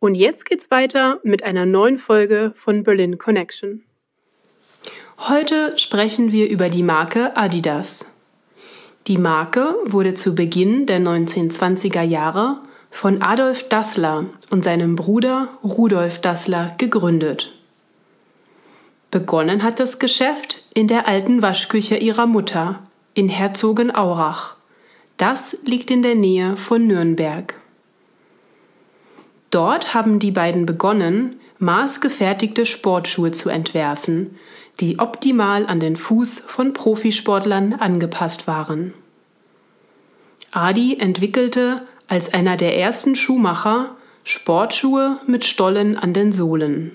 Und jetzt geht's weiter mit einer neuen Folge von Berlin Connection. Heute sprechen wir über die Marke Adidas. Die Marke wurde zu Beginn der 1920er Jahre von Adolf Dassler und seinem Bruder Rudolf Dassler gegründet. Begonnen hat das Geschäft in der alten Waschküche ihrer Mutter in Herzogenaurach. Das liegt in der Nähe von Nürnberg. Dort haben die beiden begonnen, maßgefertigte Sportschuhe zu entwerfen, die optimal an den Fuß von Profisportlern angepasst waren. Adi entwickelte als einer der ersten Schuhmacher Sportschuhe mit Stollen an den Sohlen.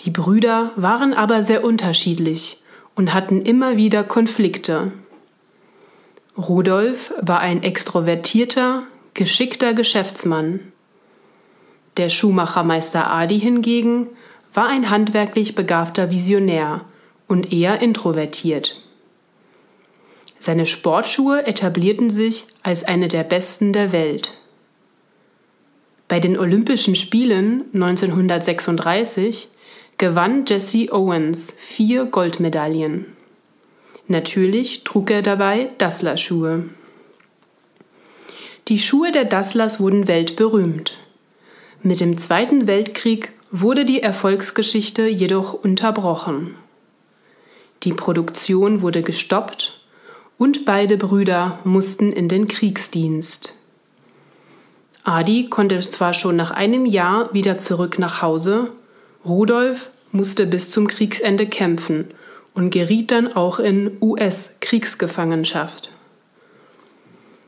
Die Brüder waren aber sehr unterschiedlich und hatten immer wieder Konflikte. Rudolf war ein extrovertierter, geschickter Geschäftsmann. Der Schuhmachermeister Adi hingegen war ein handwerklich begabter Visionär und eher introvertiert. Seine Sportschuhe etablierten sich als eine der besten der Welt. Bei den Olympischen Spielen 1936 gewann Jesse Owens vier Goldmedaillen. Natürlich trug er dabei Dassler-Schuhe. Die Schuhe der Dasslers wurden weltberühmt. Mit dem Zweiten Weltkrieg wurde die Erfolgsgeschichte jedoch unterbrochen. Die Produktion wurde gestoppt und beide Brüder mussten in den Kriegsdienst. Adi konnte zwar schon nach einem Jahr wieder zurück nach Hause, Rudolf musste bis zum Kriegsende kämpfen und geriet dann auch in US-Kriegsgefangenschaft.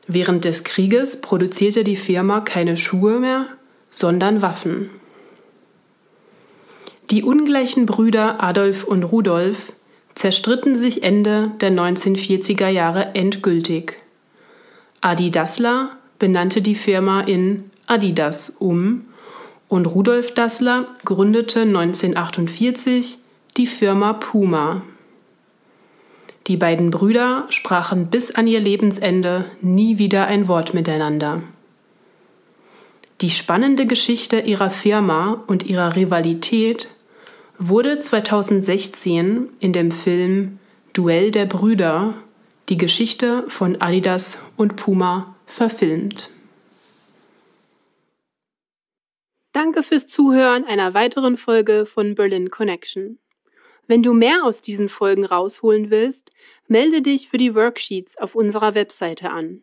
Während des Krieges produzierte die Firma keine Schuhe mehr, sondern Waffen. Die ungleichen Brüder Adolf und Rudolf zerstritten sich Ende der 1940er Jahre endgültig. Adi Dassler benannte die Firma in Adidas um und Rudolf Dassler gründete 1948 die Firma Puma. Die beiden Brüder sprachen bis an ihr Lebensende nie wieder ein Wort miteinander. Die spannende Geschichte ihrer Firma und ihrer Rivalität wurde 2016 in dem Film Duell der Brüder die Geschichte von Adidas und Puma verfilmt. Danke fürs Zuhören einer weiteren Folge von Berlin Connection. Wenn du mehr aus diesen Folgen rausholen willst, melde dich für die Worksheets auf unserer Webseite an.